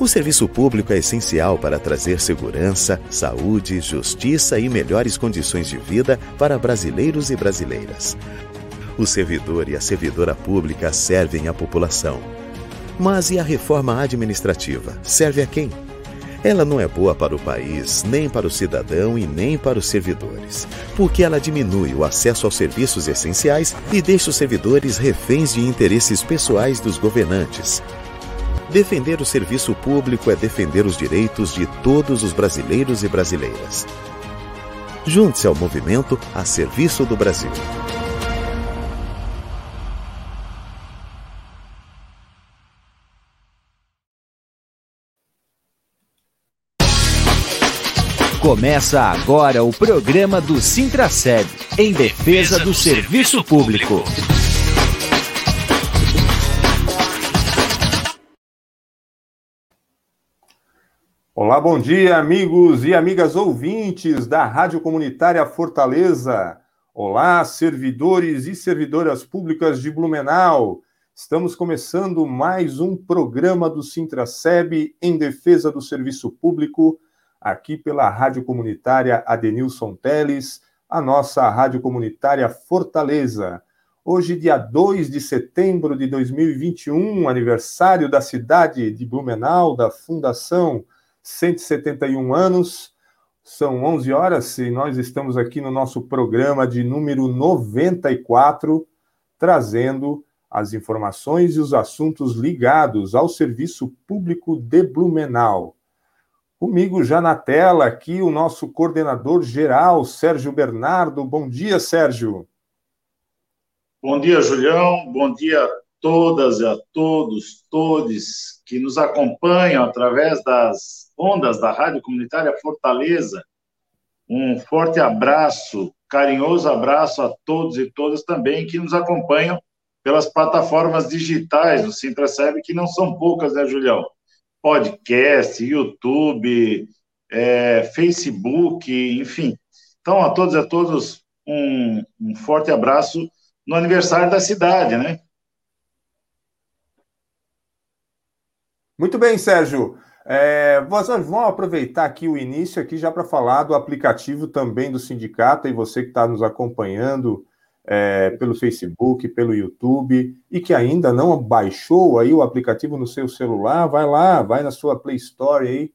O serviço público é essencial para trazer segurança, saúde, justiça e melhores condições de vida para brasileiros e brasileiras. O servidor e a servidora pública servem à população. Mas e a reforma administrativa? Serve a quem? Ela não é boa para o país, nem para o cidadão e nem para os servidores, porque ela diminui o acesso aos serviços essenciais e deixa os servidores reféns de interesses pessoais dos governantes. Defender o serviço público é defender os direitos de todos os brasileiros e brasileiras. Junte-se ao movimento a serviço do Brasil. Começa agora o programa do Sintraceb, em defesa do serviço público. Olá, bom dia, amigos e amigas ouvintes da Rádio Comunitária Fortaleza. Olá, servidores e servidoras públicas de Blumenau. Estamos começando mais um programa do Sintraceb em defesa do serviço público aqui pela Rádio Comunitária Adenilson Teles, a nossa Rádio Comunitária Fortaleza. Hoje, dia 2 de setembro de 2021, aniversário da cidade de Blumenau, da Fundação 171 anos. São 11 horas e nós estamos aqui no nosso programa de número 94, trazendo as informações e os assuntos ligados ao serviço público de Blumenau. Comigo já na tela aqui o nosso coordenador geral, Sérgio Bernardo. Bom dia, Sérgio. Bom dia, Julião. Bom dia todas e a todos, todos que nos acompanham através das ondas da Rádio Comunitária Fortaleza. Um forte abraço, carinhoso abraço a todos e todas também que nos acompanham pelas plataformas digitais do Sintraceb, que não são poucas, né, Julião? podcast, YouTube, é, Facebook, enfim. Então, a todos e a todos, um, um forte abraço no aniversário da cidade, né? Muito bem, Sérgio. É, vamos aproveitar aqui o início aqui já para falar do aplicativo também do sindicato e você que está nos acompanhando é, pelo Facebook, pelo YouTube, e que ainda não baixou aí o aplicativo no seu celular, vai lá, vai na sua Play Store aí,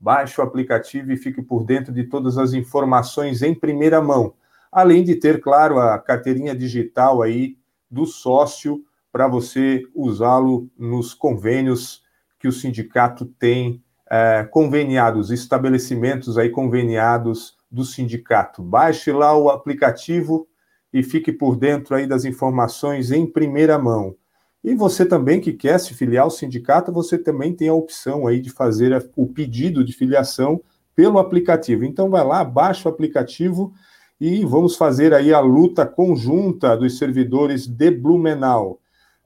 baixe o aplicativo e fique por dentro de todas as informações em primeira mão. Além de ter, claro, a carteirinha digital aí do sócio para você usá-lo nos convênios que o sindicato tem é, conveniados, estabelecimentos aí conveniados do sindicato. Baixe lá o aplicativo e fique por dentro aí das informações em primeira mão. E você também que quer se filiar ao sindicato, você também tem a opção aí de fazer o pedido de filiação pelo aplicativo. Então vai lá, baixa o aplicativo e vamos fazer aí a luta conjunta dos servidores de Blumenau.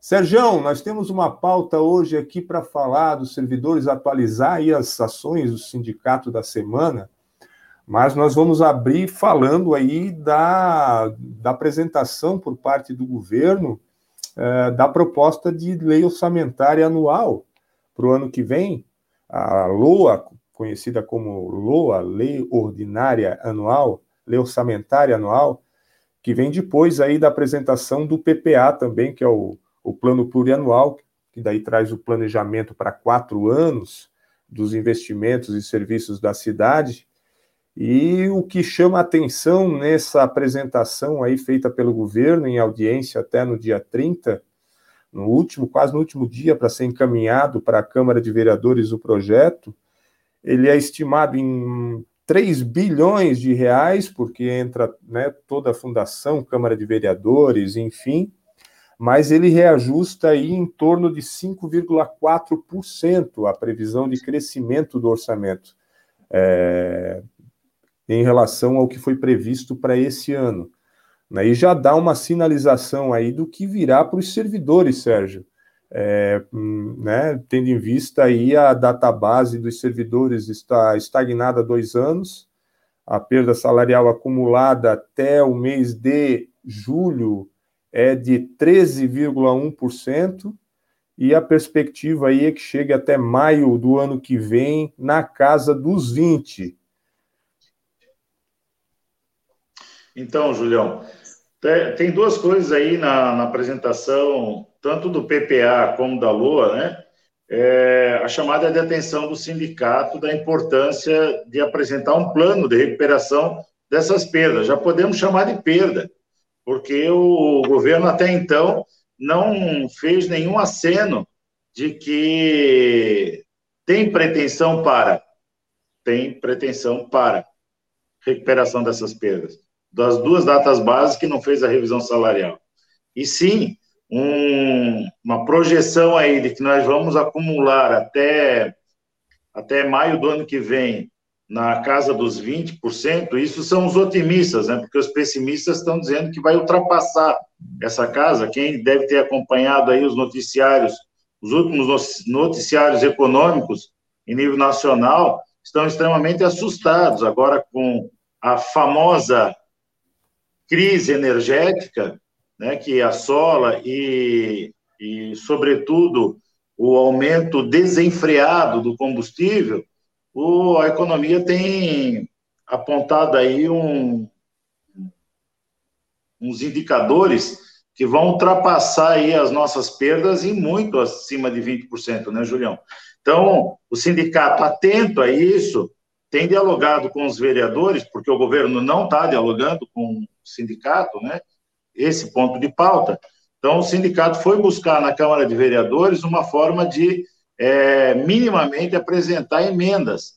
Sérgio, nós temos uma pauta hoje aqui para falar dos servidores, atualizar aí as ações do sindicato da semana. Mas nós vamos abrir falando aí da, da apresentação por parte do governo eh, da proposta de lei orçamentária anual para o ano que vem, a LOA, conhecida como LOA, Lei Ordinária Anual, Lei Orçamentária Anual, que vem depois aí da apresentação do PPA também, que é o, o Plano Plurianual, que daí traz o planejamento para quatro anos dos investimentos e serviços da cidade, e o que chama atenção nessa apresentação aí feita pelo governo em audiência até no dia 30, no último, quase no último dia para ser encaminhado para a Câmara de Vereadores o projeto, ele é estimado em 3 bilhões de reais, porque entra né, toda a fundação, Câmara de Vereadores, enfim, mas ele reajusta aí em torno de 5,4% a previsão de crescimento do orçamento. É, em relação ao que foi previsto para esse ano. Né? E já dá uma sinalização aí do que virá para os servidores, Sérgio. É, hum, né, tendo em vista aí a database dos servidores está estagnada há dois anos, a perda salarial acumulada até o mês de julho é de 13,1%, e a perspectiva aí é que chegue até maio do ano que vem na casa dos 20. Então, Julião, tem duas coisas aí na, na apresentação, tanto do PPA como da LOA, né? É, a chamada de atenção do sindicato da importância de apresentar um plano de recuperação dessas perdas. Já podemos chamar de perda, porque o governo até então não fez nenhum aceno de que tem pretensão para tem pretensão para recuperação dessas perdas. Das duas datas básicas que não fez a revisão salarial. E sim, um, uma projeção aí de que nós vamos acumular até, até maio do ano que vem na casa dos 20%, isso são os otimistas, né? Porque os pessimistas estão dizendo que vai ultrapassar essa casa. Quem deve ter acompanhado aí os noticiários, os últimos noticiários econômicos em nível nacional, estão extremamente assustados agora com a famosa crise energética, né, que assola e, e, sobretudo, o aumento desenfreado do combustível, o, a economia tem apontado aí um, uns indicadores que vão ultrapassar aí as nossas perdas e muito acima de 20%, né, Julião? Então, o sindicato atento a isso, tem dialogado com os vereadores, porque o governo não está dialogando com o sindicato, né? Esse ponto de pauta. Então, o sindicato foi buscar na Câmara de Vereadores uma forma de é, minimamente apresentar emendas,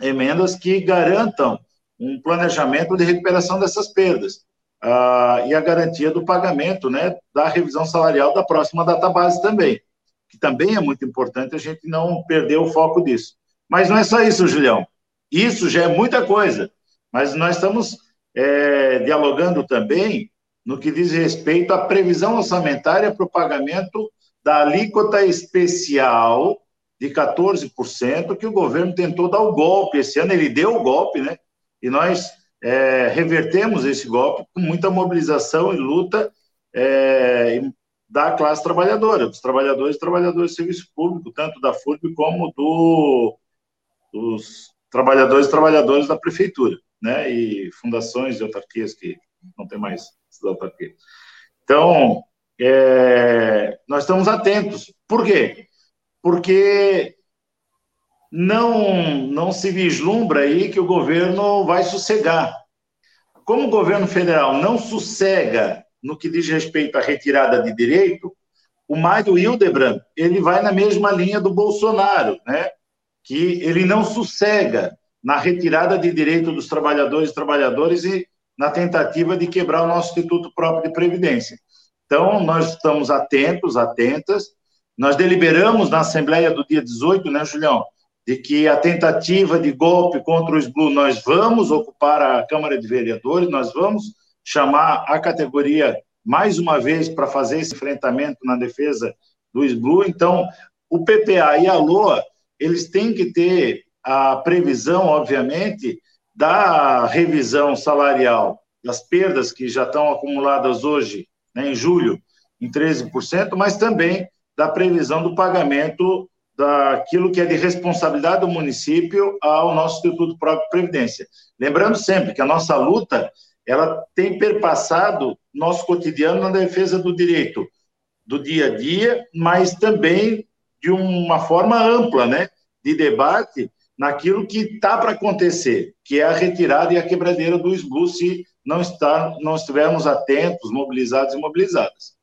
emendas que garantam um planejamento de recuperação dessas perdas uh, e a garantia do pagamento, né, da revisão salarial da próxima data base também, que também é muito importante a gente não perder o foco disso. Mas não é só isso, Julião. Isso já é muita coisa, mas nós estamos é, dialogando também no que diz respeito à previsão orçamentária para o pagamento da alíquota especial de 14%, que o governo tentou dar o golpe. Esse ano ele deu o golpe, né? E nós é, revertemos esse golpe com muita mobilização e luta é, da classe trabalhadora, dos trabalhadores e trabalhadores de serviço público, tanto da FURB como do, dos trabalhadores e trabalhadoras da prefeitura, né? E fundações e autarquias que não tem mais essas autarquias. Então, é, nós estamos atentos. Por quê? Porque não, não se vislumbra aí que o governo vai sossegar. Como o governo federal não sossega no que diz respeito à retirada de direito, o Mário Hildebrand, ele vai na mesma linha do Bolsonaro, né? que ele não sossega na retirada de direito dos trabalhadores e trabalhadoras e na tentativa de quebrar o nosso Instituto próprio de Previdência. Então, nós estamos atentos, atentas. Nós deliberamos na Assembleia do dia 18, né, Julião, de que a tentativa de golpe contra o SBLU, nós vamos ocupar a Câmara de Vereadores, nós vamos chamar a categoria mais uma vez para fazer esse enfrentamento na defesa do SBLU. Então, o PPA e a LOA, eles têm que ter a previsão, obviamente, da revisão salarial das perdas que já estão acumuladas hoje, né, em julho, em 13%, mas também da previsão do pagamento daquilo que é de responsabilidade do município ao nosso Instituto Próprio Previdência. Lembrando sempre que a nossa luta ela tem perpassado nosso cotidiano na defesa do direito do dia a dia, mas também de uma forma ampla, né, de debate naquilo que está para acontecer, que é a retirada e a quebradeira do SBU não, está, não estivermos atentos, mobilizados e mobilizadas.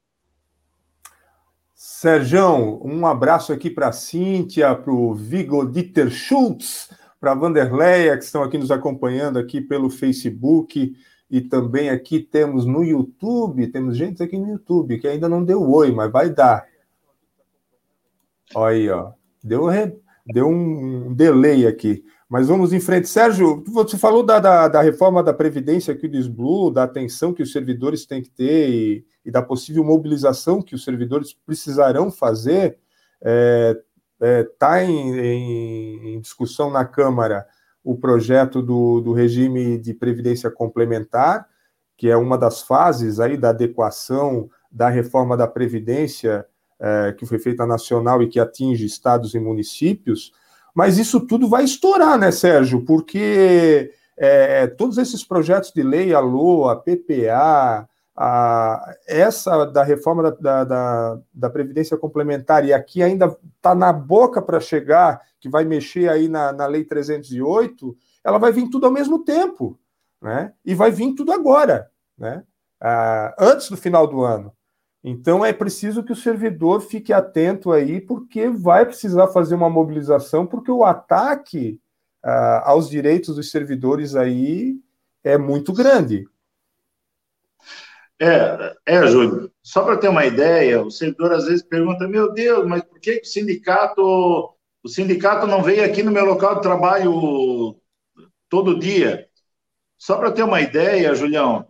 Serjão, um abraço aqui para a Cíntia, para o Vigo Dieter Schultz, para a Vanderleia, que estão aqui nos acompanhando aqui pelo Facebook, e também aqui temos no YouTube, temos gente aqui no YouTube que ainda não deu oi, mas vai dar. Olha aí, ó. Deu, deu um delay aqui. Mas vamos em frente. Sérgio, você falou da, da, da reforma da Previdência aqui do SBLU, da atenção que os servidores têm que ter e, e da possível mobilização que os servidores precisarão fazer. Está é, é, tá em, em, em, discussão na Câmara o projeto do, do regime de previdência complementar, que é uma das fases aí da adequação da reforma da Previdência é, que foi feita nacional e que atinge estados e municípios, mas isso tudo vai estourar, né, Sérgio? Porque é, todos esses projetos de lei, a LOA, a PPA, a, essa da reforma da, da, da, Previdência Complementar, e aqui ainda está na boca para chegar, que vai mexer aí na, na Lei 308, ela vai vir tudo ao mesmo tempo, né? E vai vir tudo agora, né? Ah, antes do final do ano. Então é preciso que o servidor fique atento aí, porque vai precisar fazer uma mobilização, porque o ataque ah, aos direitos dos servidores aí é muito grande. É, é, Júlio. Só para ter uma ideia, o servidor às vezes pergunta: meu Deus, mas por que o sindicato, o sindicato não veio aqui no meu local de trabalho todo dia? Só para ter uma ideia, Julião,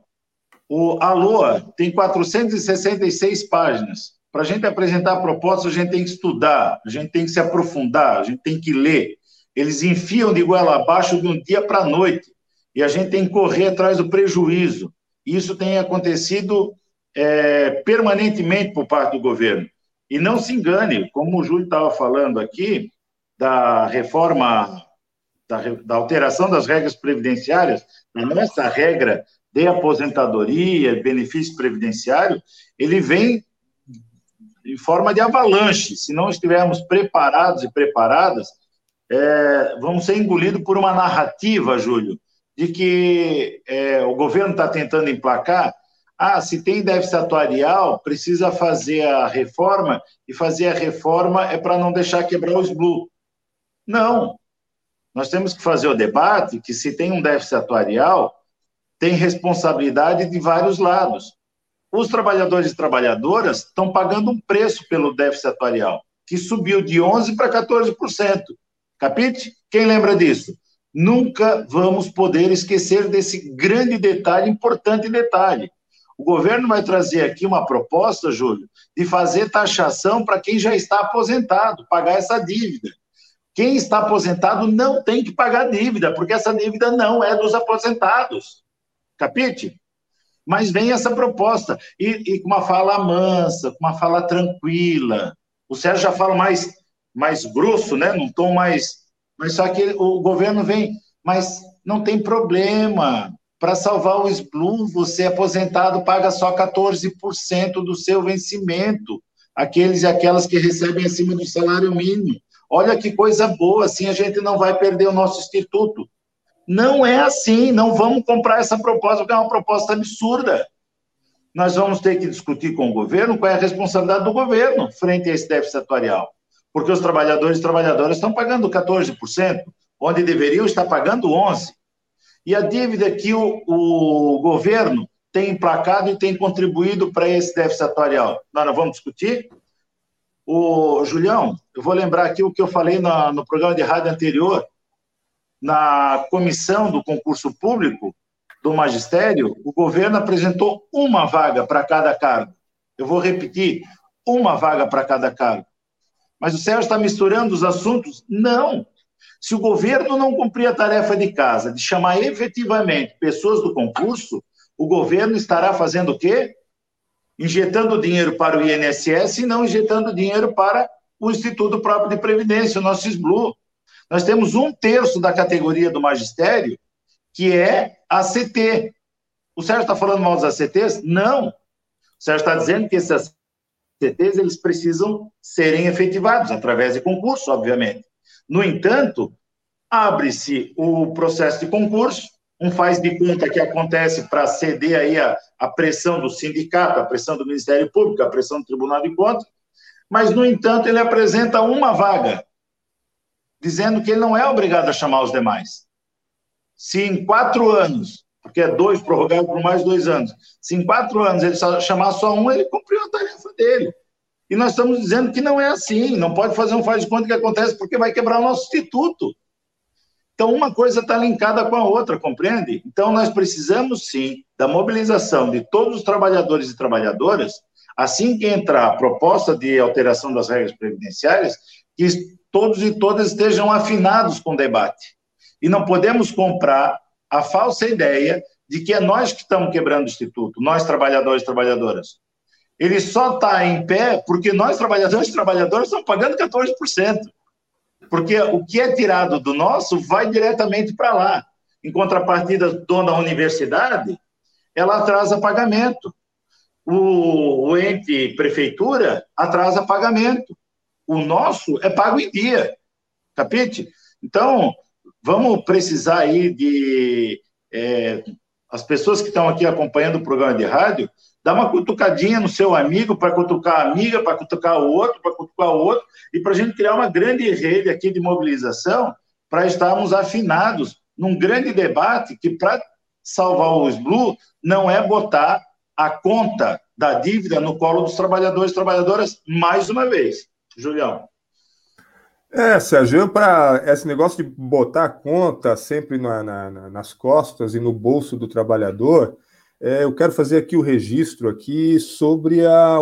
o Aloa tem 466 páginas. Para a gente apresentar proposta, a gente tem que estudar, a gente tem que se aprofundar, a gente tem que ler. Eles enfiam de goela abaixo de um dia para a noite e a gente tem que correr atrás do prejuízo. Isso tem acontecido é, permanentemente por parte do governo. E não se engane, como o Júlio estava falando aqui, da reforma, da, da alteração das regras previdenciárias, a nossa regra de aposentadoria, benefício previdenciário, ele vem em forma de avalanche. Se não estivermos preparados e preparadas, é, vamos ser engolidos por uma narrativa, Júlio, de que é, o governo está tentando emplacar. Ah, se tem déficit atuarial, precisa fazer a reforma, e fazer a reforma é para não deixar quebrar os blue. Não. Nós temos que fazer o debate que se tem um déficit atuarial, tem responsabilidade de vários lados. Os trabalhadores e trabalhadoras estão pagando um preço pelo déficit atuarial, que subiu de 11% para 14%. Capite? Quem lembra disso? Nunca vamos poder esquecer desse grande detalhe, importante detalhe. O governo vai trazer aqui uma proposta, Júlio, de fazer taxação para quem já está aposentado, pagar essa dívida. Quem está aposentado não tem que pagar dívida, porque essa dívida não é dos aposentados. Capite? Mas vem essa proposta, e, com uma fala mansa, com uma fala tranquila. O Sérgio já fala mais, mais grosso, né? num tom mais mas só que o governo vem, mas não tem problema. Para salvar o SBLU, você aposentado paga só 14% do seu vencimento. Aqueles e aquelas que recebem acima do salário mínimo. Olha que coisa boa, assim a gente não vai perder o nosso instituto. Não é assim, não vamos comprar essa proposta, porque é uma proposta absurda. Nós vamos ter que discutir com o governo qual é a responsabilidade do governo frente a esse déficit atuarial porque os trabalhadores e trabalhadoras estão pagando 14%, onde deveriam estar pagando 11%. E a dívida que o, o governo tem emplacado e tem contribuído para esse déficit atuarial. Nós não vamos discutir? O Julião, eu vou lembrar aqui o que eu falei na, no programa de rádio anterior, na comissão do concurso público do magistério, o governo apresentou uma vaga para cada cargo. Eu vou repetir, uma vaga para cada cargo. Mas o Sérgio está misturando os assuntos? Não. Se o governo não cumprir a tarefa de casa de chamar efetivamente pessoas do concurso, o governo estará fazendo o quê? Injetando dinheiro para o INSS e não injetando dinheiro para o Instituto Próprio de Previdência, o nosso SBLU. Nós temos um terço da categoria do magistério que é ACT. O Sérgio está falando mal dos ACTs? Não. O Sérgio está dizendo que esses CTs eles precisam serem efetivados através de concurso, obviamente. No entanto, abre-se o processo de concurso, um faz de conta que acontece para ceder aí a, a pressão do sindicato, a pressão do Ministério Público, a pressão do Tribunal de Contas, mas, no entanto, ele apresenta uma vaga, dizendo que ele não é obrigado a chamar os demais. Se em quatro anos porque é dois prorrogado por mais dois anos. Se em quatro anos ele chamar só um, ele cumpriu a tarefa dele. E nós estamos dizendo que não é assim, não pode fazer um faz de conta que acontece porque vai quebrar o nosso instituto. Então, uma coisa está linkada com a outra, compreende? Então, nós precisamos sim da mobilização de todos os trabalhadores e trabalhadoras, assim que entrar a proposta de alteração das regras previdenciárias, que todos e todas estejam afinados com o debate. E não podemos comprar a falsa ideia de que é nós que estamos quebrando o Instituto, nós trabalhadores e trabalhadoras. ele só está em pé porque nós, trabalhadores e trabalhadoras, estamos pagando 14%. Porque o que é tirado do nosso vai diretamente para lá. Em contrapartida, dona universidade, ela atrasa pagamento. O, o ente prefeitura atrasa pagamento. O nosso é pago em dia. Capite? Então, vamos precisar aí de. É, as pessoas que estão aqui acompanhando o programa de rádio, dá uma cutucadinha no seu amigo para cutucar a amiga, para cutucar o outro, para cutucar o outro, e para a gente criar uma grande rede aqui de mobilização para estarmos afinados num grande debate que, para salvar os Blue, não é botar a conta da dívida no colo dos trabalhadores e trabalhadoras mais uma vez. Julião. É, Sérgio, para esse negócio de botar a conta sempre na, na, nas costas e no bolso do trabalhador, é, eu quero fazer aqui o registro aqui sobre a,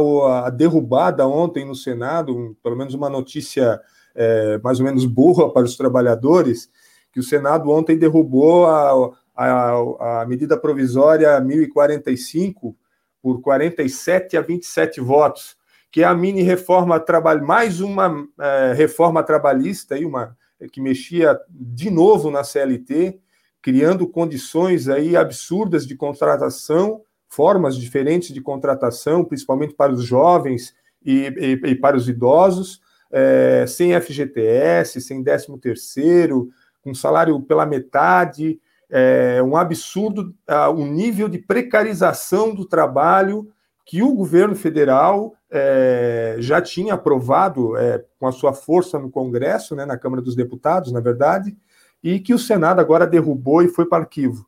a derrubada ontem no Senado, um, pelo menos uma notícia é, mais ou menos boa para os trabalhadores, que o Senado ontem derrubou a, a, a medida provisória 1045 por 47 a 27 votos, que é a mini reforma trabalho, mais uma é, reforma trabalhista aí, uma que mexia de novo na CLT, criando condições aí absurdas de contratação, formas diferentes de contratação, principalmente para os jovens e, e, e para os idosos, é, sem FGTS, sem 13 terceiro, com salário pela metade, é um absurdo uh, o nível de precarização do trabalho que o governo federal é, já tinha aprovado é, com a sua força no Congresso, né, na Câmara dos Deputados, na verdade, e que o Senado agora derrubou e foi para arquivo.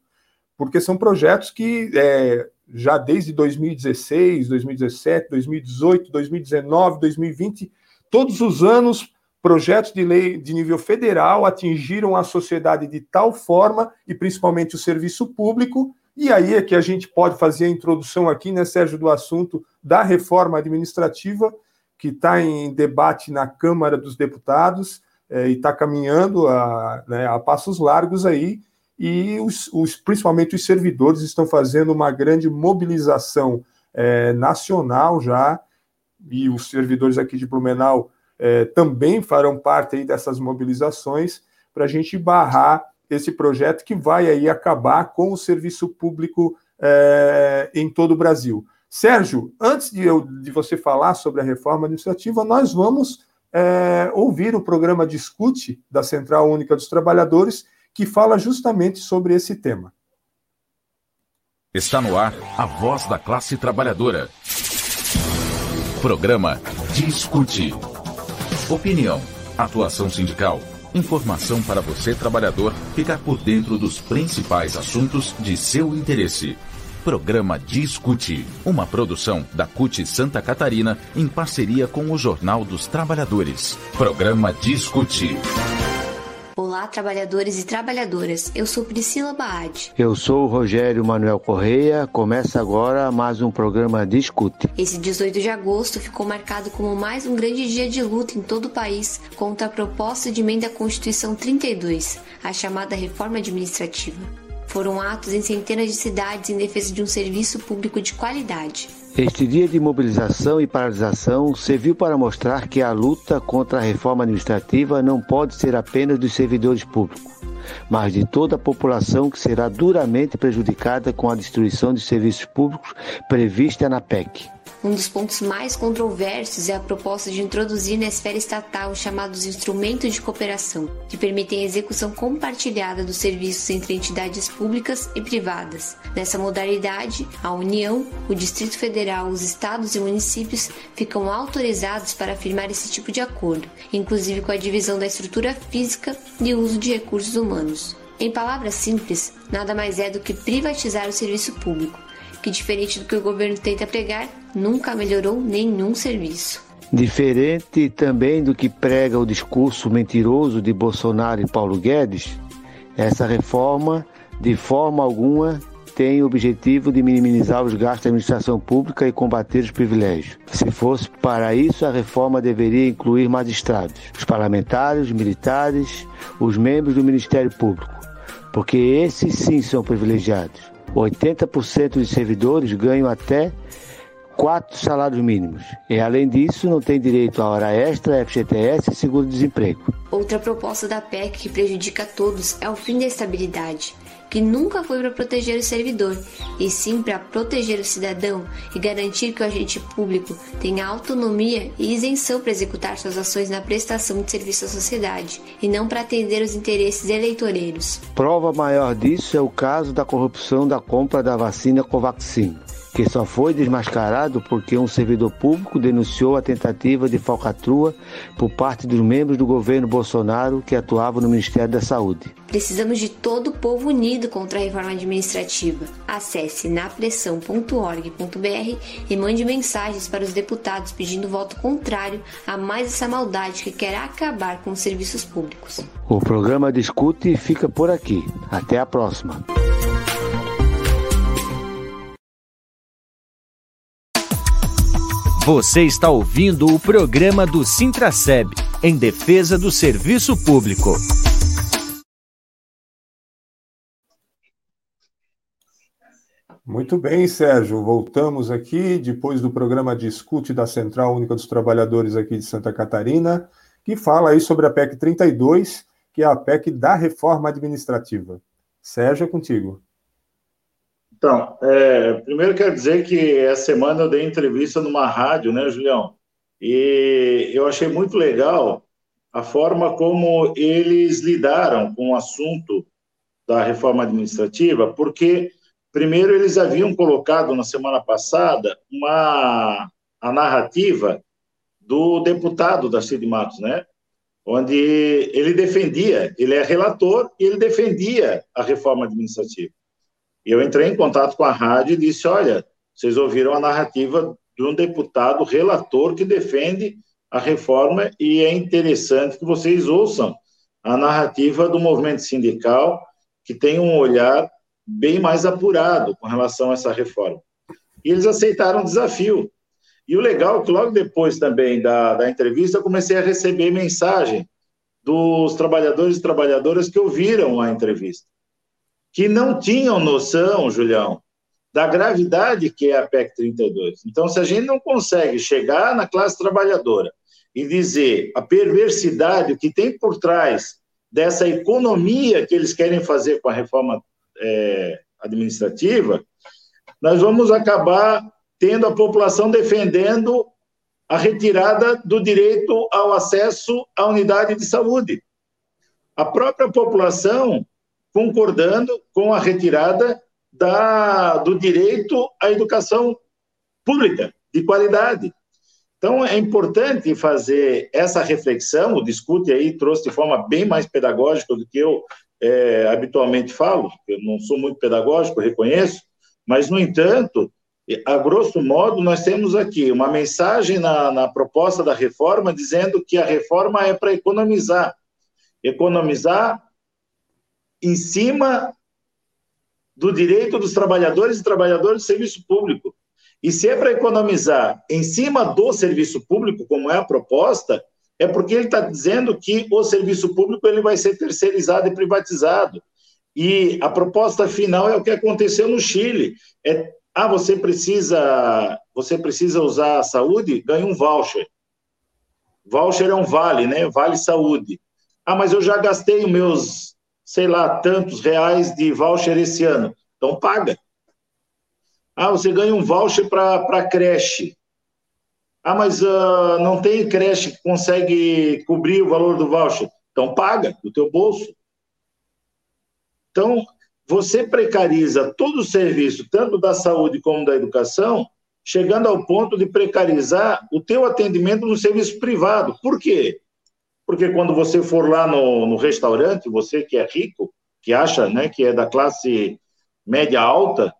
Porque são projetos que é, já desde 2016, 2017, 2018, 2019, 2020, todos os anos, projetos de lei de nível federal atingiram a sociedade de tal forma, e principalmente o serviço público, e aí é que a gente pode fazer a introdução aqui, né, Sérgio, do assunto da reforma administrativa, que está em debate na Câmara dos Deputados, é, e está caminhando a, né, a, passos largos aí, e os, os, principalmente os servidores estão fazendo uma grande mobilização é, nacional já, e os servidores aqui de Blumenau é, também farão parte aí dessas mobilizações para a gente barrar esse projeto que vai aí acabar com o serviço público é, em todo o Brasil. Sérgio, antes de, eu, de você falar sobre a reforma administrativa, nós vamos é, ouvir o programa Discute da Central Única dos Trabalhadores, que fala justamente sobre esse tema. Está no ar a voz da classe trabalhadora. Programa Discute. Opinião, atuação sindical, informação para você, trabalhador, ficar por dentro dos principais assuntos de seu interesse. Programa Discute, uma produção da CUT Santa Catarina em parceria com o Jornal dos Trabalhadores. Programa Discute. Olá, trabalhadores e trabalhadoras. Eu sou Priscila Baade. Eu sou o Rogério Manuel Correia. Começa agora mais um programa Discute. Esse 18 de agosto ficou marcado como mais um grande dia de luta em todo o país contra a proposta de emenda à Constituição 32, a chamada reforma administrativa. Foram atos em centenas de cidades em defesa de um serviço público de qualidade. Este dia de mobilização e paralisação serviu para mostrar que a luta contra a reforma administrativa não pode ser apenas dos servidores públicos, mas de toda a população que será duramente prejudicada com a destruição de serviços públicos prevista na PEC. Um dos pontos mais controversos é a proposta de introduzir na esfera estatal os chamados instrumentos de cooperação, que permitem a execução compartilhada dos serviços entre entidades públicas e privadas. Nessa modalidade, a União, o Distrito Federal, os estados e municípios ficam autorizados para firmar esse tipo de acordo, inclusive com a divisão da estrutura física e uso de recursos humanos. Em palavras simples, nada mais é do que privatizar o serviço público, que, diferente do que o governo tenta pregar, nunca melhorou nenhum serviço. Diferente também do que prega o discurso mentiroso de Bolsonaro e Paulo Guedes, essa reforma, de forma alguma, tem o objetivo de minimizar os gastos da administração pública e combater os privilégios. Se fosse para isso, a reforma deveria incluir magistrados, os parlamentares, os militares, os membros do Ministério Público, porque esses sim são privilegiados. 80% dos servidores ganham até quatro salários mínimos. E além disso, não tem direito a hora extra, FGTS e seguro-desemprego. Outra proposta da PEC que prejudica a todos é o fim da estabilidade que nunca foi para proteger o servidor, e sim para proteger o cidadão e garantir que o agente público tenha autonomia e isenção para executar suas ações na prestação de serviço à sociedade, e não para atender os interesses eleitoreiros. Prova maior disso é o caso da corrupção da compra da vacina Covaxin que só foi desmascarado porque um servidor público denunciou a tentativa de falcatrua por parte dos membros do governo Bolsonaro que atuavam no Ministério da Saúde. Precisamos de todo o povo unido contra a reforma administrativa. Acesse napressão.org.br e mande mensagens para os deputados pedindo voto contrário a mais essa maldade que quer acabar com os serviços públicos. O programa Discute fica por aqui. Até a próxima. Você está ouvindo o programa do Sintraceb, em defesa do serviço público. Muito bem, Sérgio. Voltamos aqui depois do programa Discute da Central Única dos Trabalhadores aqui de Santa Catarina, que fala aí sobre a PEC 32, que é a PEC da reforma administrativa. Sérgio, é contigo. Então, é, primeiro quero dizer que essa semana eu dei entrevista numa rádio, né, Julião? E eu achei muito legal a forma como eles lidaram com o assunto da reforma administrativa, porque primeiro eles haviam colocado na semana passada uma a narrativa do deputado da Cid Matos, né? Onde ele defendia, ele é relator e ele defendia a reforma administrativa. Eu entrei em contato com a rádio e disse: olha, vocês ouviram a narrativa de um deputado relator que defende a reforma e é interessante que vocês ouçam a narrativa do movimento sindical, que tem um olhar bem mais apurado com relação a essa reforma. E eles aceitaram o desafio. E o legal é que logo depois também da, da entrevista eu comecei a receber mensagem dos trabalhadores e trabalhadoras que ouviram a entrevista que não tinham noção, Julião, da gravidade que é a PEC 32. Então, se a gente não consegue chegar na classe trabalhadora e dizer a perversidade, que tem por trás dessa economia que eles querem fazer com a reforma é, administrativa, nós vamos acabar tendo a população defendendo a retirada do direito ao acesso à unidade de saúde. A própria população concordando com a retirada da, do direito à educação pública, de qualidade. Então, é importante fazer essa reflexão, o Discute aí trouxe de forma bem mais pedagógica do que eu é, habitualmente falo, eu não sou muito pedagógico, reconheço, mas, no entanto, a grosso modo, nós temos aqui uma mensagem na, na proposta da reforma dizendo que a reforma é para economizar. Economizar em cima do direito dos trabalhadores e trabalhadoras do serviço público. E se é para economizar em cima do serviço público, como é a proposta, é porque ele está dizendo que o serviço público ele vai ser terceirizado e privatizado. E a proposta final é o que aconteceu no Chile. É, ah, você precisa, você precisa usar a saúde, ganha um voucher. Voucher é um vale, né? Vale saúde. Ah, mas eu já gastei os meus sei lá, tantos reais de voucher esse ano. Então paga. Ah, você ganha um voucher para creche. Ah, mas uh, não tem creche que consegue cobrir o valor do voucher. Então paga do teu bolso. Então, você precariza todo o serviço, tanto da saúde como da educação, chegando ao ponto de precarizar o teu atendimento no serviço privado. Por quê? Porque quando você for lá no, no restaurante, você que é rico, que acha né, que é da classe média alta,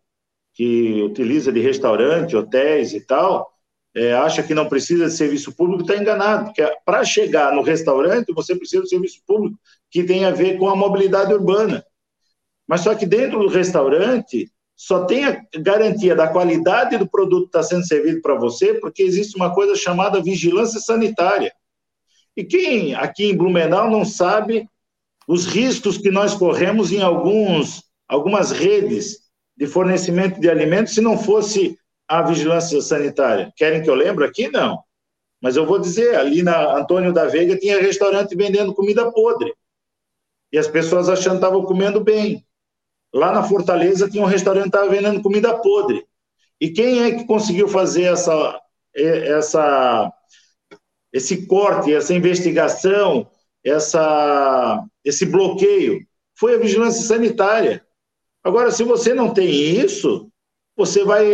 que utiliza de restaurante, hotéis e tal, é, acha que não precisa de serviço público, está enganado, porque para chegar no restaurante, você precisa de serviço público que tem a ver com a mobilidade urbana. Mas só que dentro do restaurante, só tem a garantia da qualidade do produto que está sendo servido para você, porque existe uma coisa chamada vigilância sanitária. E quem aqui em Blumenau não sabe os riscos que nós corremos em alguns, algumas redes de fornecimento de alimentos se não fosse a vigilância sanitária? Querem que eu lembre aqui? Não. Mas eu vou dizer, ali na Antônio da Veiga tinha restaurante vendendo comida podre. E as pessoas achando que estavam comendo bem. Lá na Fortaleza tinha um restaurante que estava vendendo comida podre. E quem é que conseguiu fazer essa, essa, esse corte, essa investigação, essa, esse bloqueio? Foi a vigilância sanitária. Agora, se você não tem isso, você vai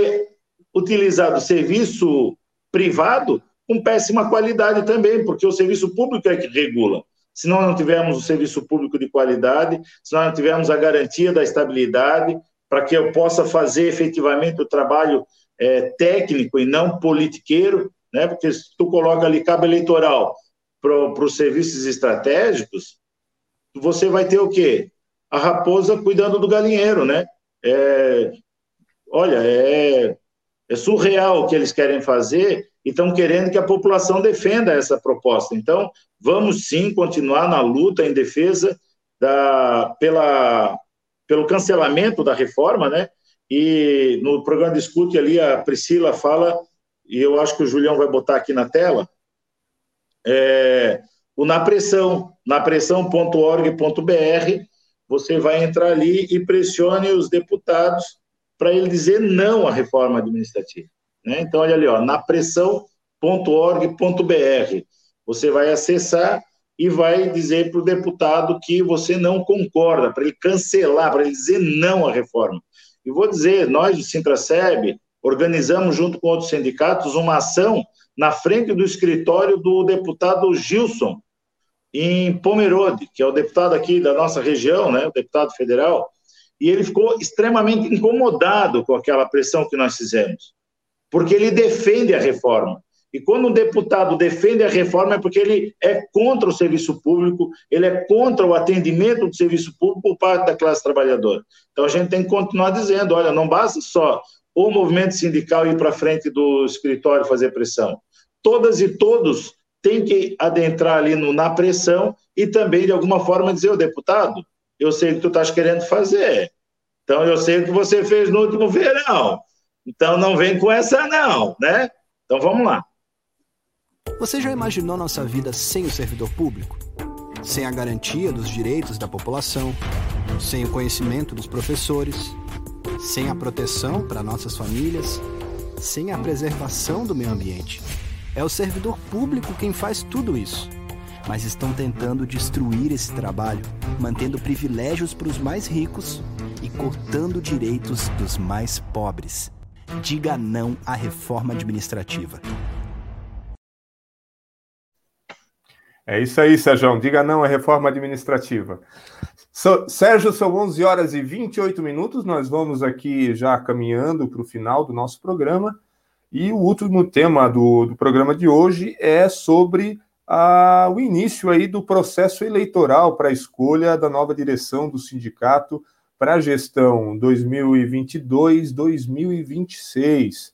utilizar do serviço privado com péssima qualidade também, porque o serviço público é que regula. Se nós não tivermos o serviço público de qualidade, se nós não tivermos a garantia da estabilidade, para que eu possa fazer efetivamente o trabalho é, técnico e não politiqueiro, né? porque se tu coloca ali cabo eleitoral para os serviços estratégicos, você vai ter o quê? A raposa cuidando do galinheiro, né? É, olha, é, é surreal o que eles querem fazer e estão querendo que a população defenda essa proposta. Então, vamos sim continuar na luta em defesa da, pela, pelo cancelamento da reforma, né? E no programa Discute ali, a Priscila fala, e eu acho que o Julião vai botar aqui na tela, é, o Na Pressão, napressão.org.br, você vai entrar ali e pressione os deputados para ele dizer não à reforma administrativa. Né? Então, olha ali, ó, napressão.org.br. Você vai acessar e vai dizer para o deputado que você não concorda, para ele cancelar, para ele dizer não à reforma. E vou dizer, nós do Sintraceb organizamos, junto com outros sindicatos, uma ação na frente do escritório do deputado Gilson, em Pomerode, que é o deputado aqui da nossa região, né, o deputado federal, e ele ficou extremamente incomodado com aquela pressão que nós fizemos, porque ele defende a reforma. E quando um deputado defende a reforma é porque ele é contra o serviço público, ele é contra o atendimento do serviço público por parte da classe trabalhadora. Então a gente tem que continuar dizendo: olha, não basta só o movimento sindical ir para frente do escritório fazer pressão. Todas e todos têm que adentrar ali no, na pressão e também, de alguma forma, dizer: o deputado, eu sei o que tu estás querendo fazer. Então, eu sei o que você fez no último verão. Então, não vem com essa, não, né? Então, vamos lá. Você já imaginou nossa vida sem o servidor público? Sem a garantia dos direitos da população, sem o conhecimento dos professores, sem a proteção para nossas famílias, sem a preservação do meio ambiente. É o servidor público quem faz tudo isso mas estão tentando destruir esse trabalho, mantendo privilégios para os mais ricos e cortando direitos dos mais pobres. Diga não à reforma administrativa. É isso aí, Sérgio. Diga não à reforma administrativa. Sérgio, são 11 horas e 28 minutos. Nós vamos aqui já caminhando para o final do nosso programa. E o último tema do, do programa de hoje é sobre a, o início aí do processo eleitoral para a escolha da nova direção do sindicato para a gestão 2022-2026.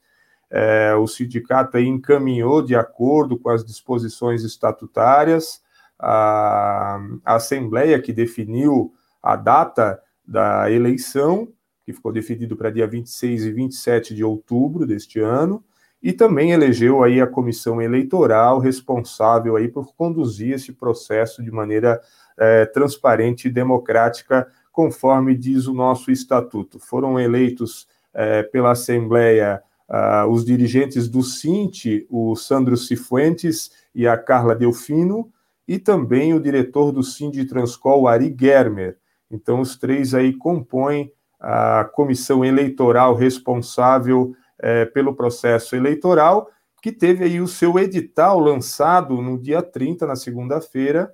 É, o sindicato encaminhou, de acordo com as disposições estatutárias, a, a Assembleia que definiu a data da eleição, que ficou definido para dia 26 e 27 de outubro deste ano, e também elegeu aí a comissão eleitoral responsável aí por conduzir esse processo de maneira é, transparente e democrática, conforme diz o nosso estatuto. Foram eleitos é, pela Assembleia uh, os dirigentes do Cinti, o Sandro Cifuentes e a Carla Delfino, e também o diretor do Cinti Transcol, Ari Germer. Então, os três aí compõem a comissão eleitoral responsável é, pelo processo eleitoral, que teve aí o seu edital lançado no dia 30, na segunda-feira.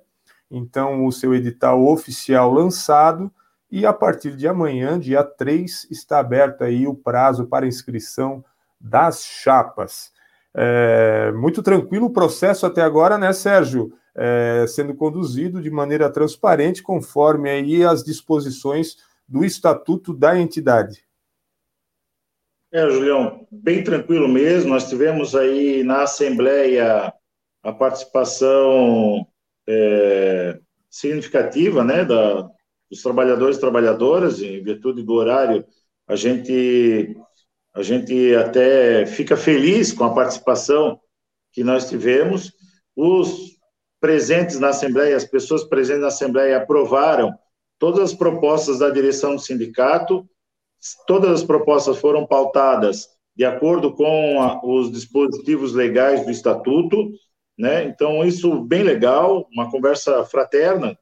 Então, o seu edital oficial lançado, e a partir de amanhã, dia 3, está aberto aí o prazo para inscrição das chapas. É, muito tranquilo o processo até agora, né, Sérgio? É, sendo conduzido de maneira transparente, conforme aí as disposições do estatuto da entidade. É, Julião, bem tranquilo mesmo. Nós tivemos aí na Assembleia a participação é, significativa né, da, dos trabalhadores e trabalhadoras, em virtude do horário, a gente A gente até fica feliz com a participação que nós tivemos. Os presentes na Assembleia, as pessoas presentes na Assembleia aprovaram todas as propostas da direção do sindicato, todas as propostas foram pautadas de acordo com a, os dispositivos legais do estatuto, né? Então isso bem legal, uma conversa fraterna,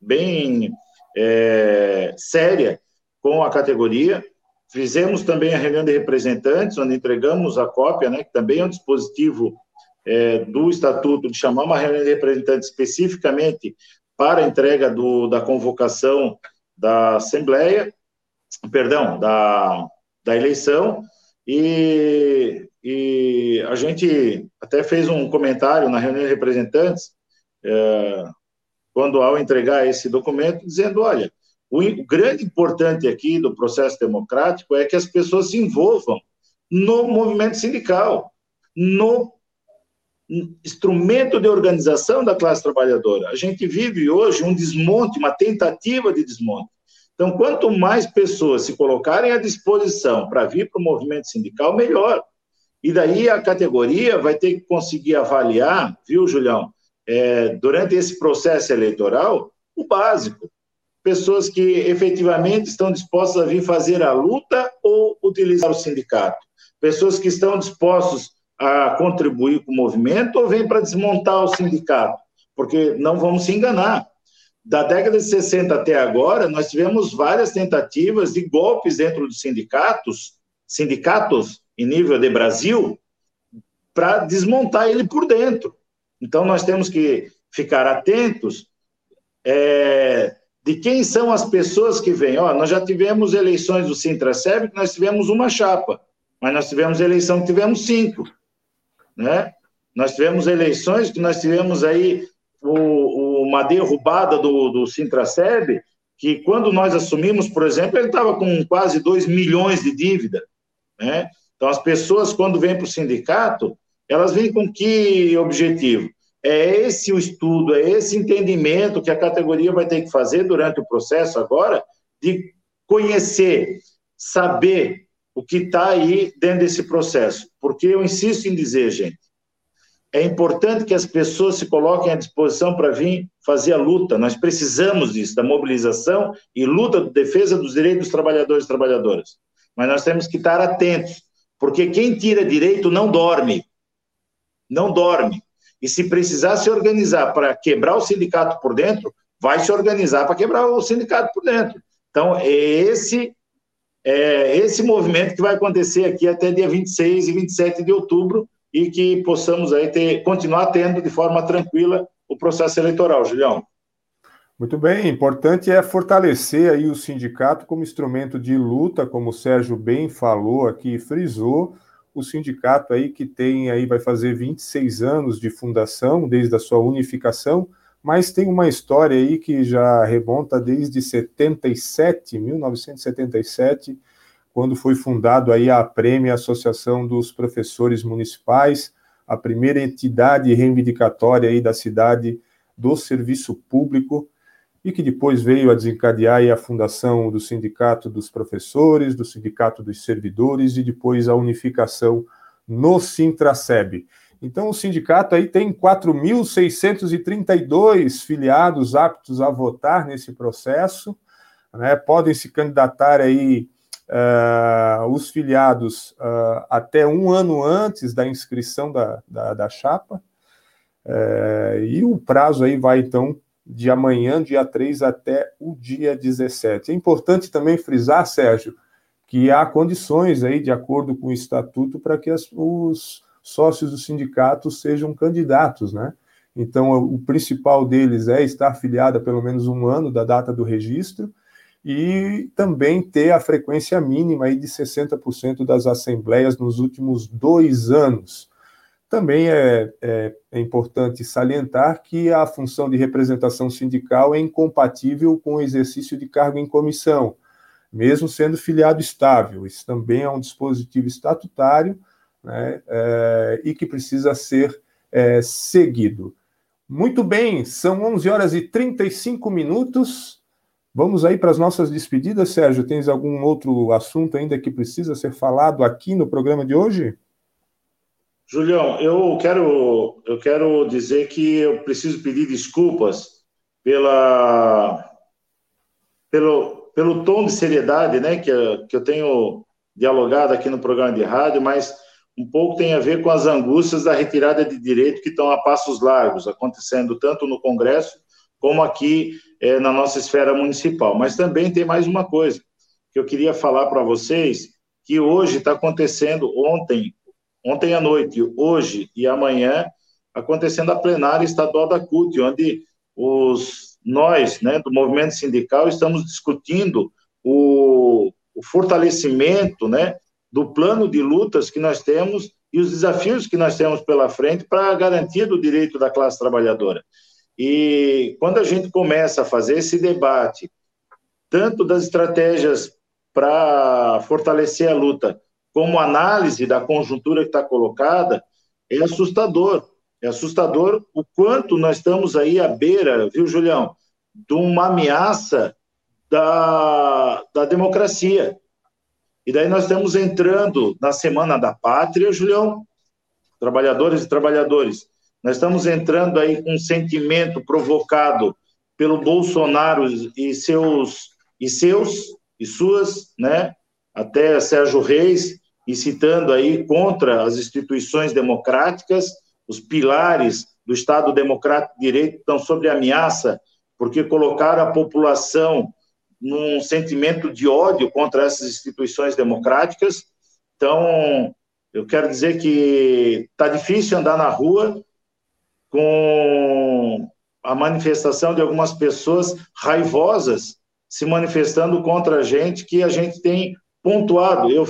bem é, séria com a categoria. Fizemos também a reunião de representantes, onde entregamos a cópia, né? Que também é um dispositivo é, do estatuto de chamar uma reunião de representantes especificamente para a entrega do, da convocação da Assembleia, perdão, da, da eleição, e, e a gente até fez um comentário na reunião de representantes, é, quando ao entregar esse documento, dizendo, olha, o, grande importante aqui do processo democrático é que as pessoas se envolvam no movimento sindical, no instrumento de organização da classe trabalhadora. A gente vive hoje um desmonte, uma tentativa de desmonte. Então, quanto mais pessoas se colocarem à disposição para vir para o movimento sindical, melhor. E daí a categoria vai ter que conseguir avaliar, viu, Julião, é, durante esse processo eleitoral, o básico. Pessoas que efetivamente estão dispostas a vir fazer a luta ou utilizar o sindicato. Pessoas que estão dispostas a contribuir com o movimento ou vem para desmontar o sindicato? Porque não vamos se enganar. Da década de 60 até agora, nós tivemos várias tentativas de golpes dentro dos sindicatos, sindicatos em nível de Brasil, para desmontar ele por dentro. Então, nós temos que ficar atentos é, de quem são as pessoas que vêm. Ó, nós já tivemos eleições do Sintra-SEB, que nós tivemos uma chapa, mas nós tivemos eleição que tivemos cinco né? Nós tivemos eleições que nós tivemos aí o, uma derrubada do, do Sintraceb, que quando nós assumimos, por exemplo, ele estava com quase 2 milhões de dívida, né? Então, as pessoas, quando vêm para o sindicato, elas vêm com que objetivo? É esse o estudo, é esse entendimento que a categoria vai ter que fazer durante o processo agora, de conhecer, saber o que está aí dentro desse processo. Porque eu insisto em dizer, gente, é importante que as pessoas se coloquem à disposição para vir fazer a luta. Nós precisamos disso, da mobilização e luta de defesa dos direitos dos trabalhadores e trabalhadoras. Mas nós temos que estar atentos, porque quem tira direito não dorme. Não dorme. E se precisar se organizar para quebrar o sindicato por dentro, vai se organizar para quebrar o sindicato por dentro. Então, é esse é esse movimento que vai acontecer aqui até dia 26 e 27 de outubro e que possamos aí ter, continuar tendo de forma tranquila o processo eleitoral, Julião. Muito bem, importante é fortalecer aí o sindicato como instrumento de luta, como o Sérgio bem falou aqui, frisou, o sindicato aí que tem aí vai fazer 26 anos de fundação desde a sua unificação, mas tem uma história aí que já remonta desde 77, 1977, quando foi fundado aí a APREME, a Associação dos Professores Municipais, a primeira entidade reivindicatória aí da cidade do serviço público, e que depois veio a desencadear a fundação do Sindicato dos Professores, do Sindicato dos Servidores e depois a unificação no Sintraceb. Então, o sindicato aí tem 4.632 filiados aptos a votar nesse processo, né? podem se candidatar aí uh, os filiados uh, até um ano antes da inscrição da, da, da chapa, uh, e o prazo aí vai, então, de amanhã, dia 3, até o dia 17. É importante também frisar, Sérgio, que há condições aí, de acordo com o estatuto, para que as, os sócios do sindicato sejam candidatos, né? Então, o principal deles é estar afiliado pelo menos um ano da data do registro e também ter a frequência mínima aí de 60% das assembleias nos últimos dois anos. Também é, é, é, importante salientar que a função de representação sindical é incompatível com o exercício de cargo em comissão, mesmo sendo filiado estável. Isso também é um dispositivo estatutário né, é, e que precisa ser é, seguido. Muito bem, são 11 horas e 35 minutos. Vamos aí para as nossas despedidas, Sérgio. Tens algum outro assunto ainda que precisa ser falado aqui no programa de hoje? Julião, eu quero, eu quero dizer que eu preciso pedir desculpas pela, pelo, pelo tom de seriedade né, que, que eu tenho dialogado aqui no programa de rádio, mas um pouco tem a ver com as angústias da retirada de direito que estão a passos largos, acontecendo tanto no Congresso como aqui é, na nossa esfera municipal. Mas também tem mais uma coisa que eu queria falar para vocês, que hoje está acontecendo, ontem, ontem à noite, hoje e amanhã, acontecendo a plenária estadual da CUT, onde os, nós, né, do movimento sindical, estamos discutindo o, o fortalecimento, né, do plano de lutas que nós temos e os desafios que nós temos pela frente para a garantia do direito da classe trabalhadora. E quando a gente começa a fazer esse debate, tanto das estratégias para fortalecer a luta, como análise da conjuntura que está colocada, é assustador. É assustador o quanto nós estamos aí à beira, viu, Julião, de uma ameaça da, da democracia. E daí nós estamos entrando na Semana da Pátria, Julião, trabalhadores e trabalhadores. Nós estamos entrando aí com um sentimento provocado pelo Bolsonaro e seus e seus e suas, né? Até Sérgio Reis incitando aí contra as instituições democráticas, os pilares do Estado Democrático de Direito estão sob ameaça porque colocaram a população num sentimento de ódio contra essas instituições democráticas. Então, eu quero dizer que está difícil andar na rua com a manifestação de algumas pessoas raivosas se manifestando contra a gente, que a gente tem pontuado. Eu,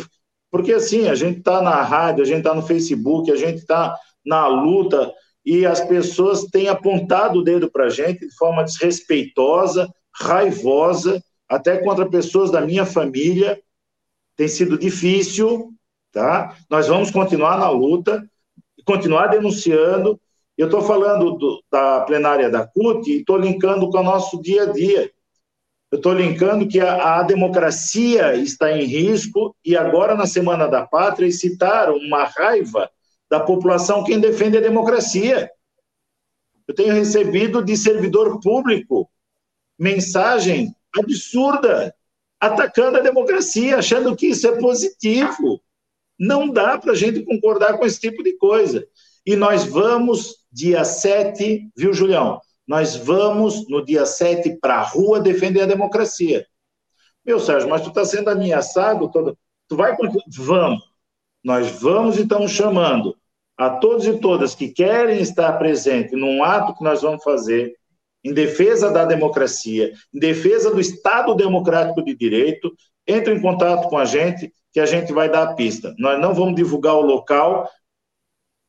porque assim, a gente está na rádio, a gente está no Facebook, a gente está na luta e as pessoas têm apontado o dedo para a gente de forma desrespeitosa, raivosa, até contra pessoas da minha família. Tem sido difícil, tá? Nós vamos continuar na luta, continuar denunciando. Eu estou falando do, da plenária da CUT e estou linkando com o nosso dia a dia. Eu estou linkando que a, a, democracia está em risco e agora, na Semana da Pátria, citaram uma raiva da população quem defende a democracia. Eu tenho recebido de servidor público mensagem absurda, atacando a democracia, achando que isso é positivo. Não dá para a gente concordar com esse tipo de coisa. E nós vamos, dia 7, viu, Julião? Nós vamos, no dia 7, para a rua defender a democracia. Meu Sérgio, mas tu está sendo ameaçado? Todo... Tu vai. Vamos. Nós vamos e estamos chamando a todos e todas que querem estar presentes num ato que nós vamos fazer em defesa da democracia, em defesa do Estado democrático de direito, entre em contato com a gente, que a gente vai dar a pista. Nós não vamos divulgar o local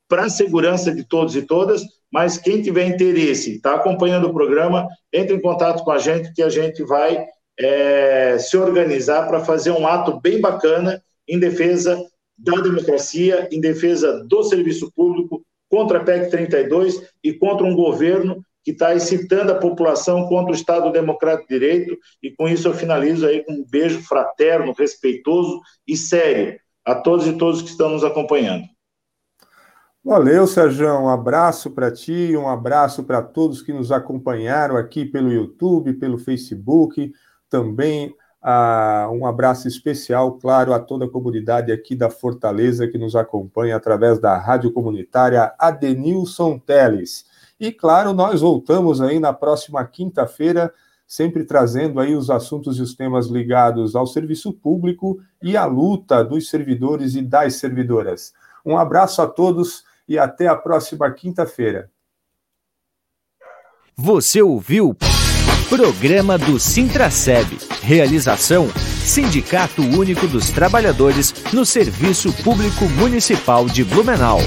para a segurança de todos e todas, mas quem tiver interesse, está acompanhando o programa, entre em contato com a gente, que a gente vai é, se organizar para fazer um ato bem bacana em defesa da democracia, em defesa do serviço público, contra a PEC 32 e contra um governo que está excitando a população contra o Estado Democrático de Direito, e com isso eu finalizo aí com um beijo fraterno, respeitoso e sério a todos e todas que estão nos acompanhando. Valeu, Sérgio. Um abraço para ti, um abraço para todos que nos acompanharam aqui pelo YouTube, pelo Facebook, também uh, um abraço especial, claro, a toda a comunidade aqui da Fortaleza que nos acompanha através da rádio comunitária Adenilson Teles. E claro, nós voltamos aí na próxima quinta-feira, sempre trazendo aí os assuntos e os temas ligados ao serviço público e à luta dos servidores e das servidoras. Um abraço a todos e até a próxima quinta-feira. Você ouviu Programa do Sintraceb. Realização Sindicato Único dos Trabalhadores no Serviço Público Municipal de Blumenau.